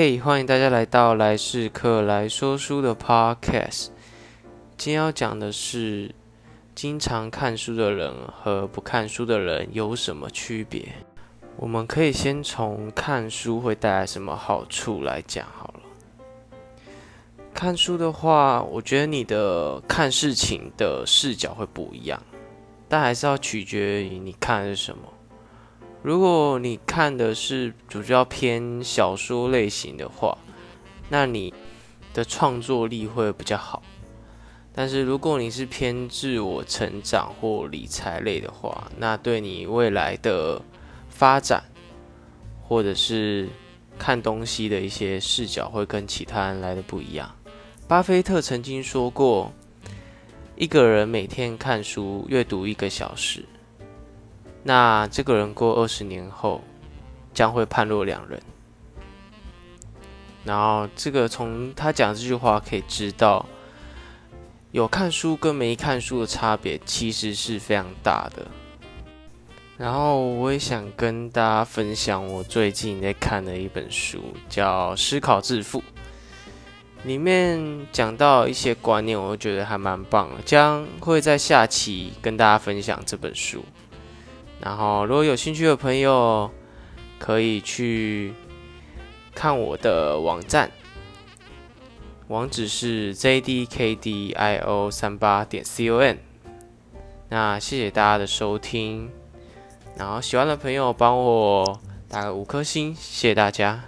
嘿，欢迎大家来到来世客来说书的 Podcast。今天要讲的是，经常看书的人和不看书的人有什么区别？我们可以先从看书会带来什么好处来讲好了。看书的话，我觉得你的看事情的视角会不一样，但还是要取决于你看的是什么。如果你看的是主要偏小说类型的话，那你的创作力会比较好。但是如果你是偏自我成长或理财类的话，那对你未来的发展或者是看东西的一些视角会跟其他人来的不一样。巴菲特曾经说过，一个人每天看书阅读一个小时。那这个人过二十年后将会判若两人。然后这个从他讲这句话可以知道，有看书跟没看书的差别其实是非常大的。然后我也想跟大家分享我最近在看的一本书，叫《思考致富》，里面讲到一些观念，我觉得还蛮棒的，将会在下期跟大家分享这本书。然后，如果有兴趣的朋友，可以去看我的网站，网址是 jdkdio 三八点 com。那谢谢大家的收听，然后喜欢的朋友帮我打个五颗星，谢谢大家。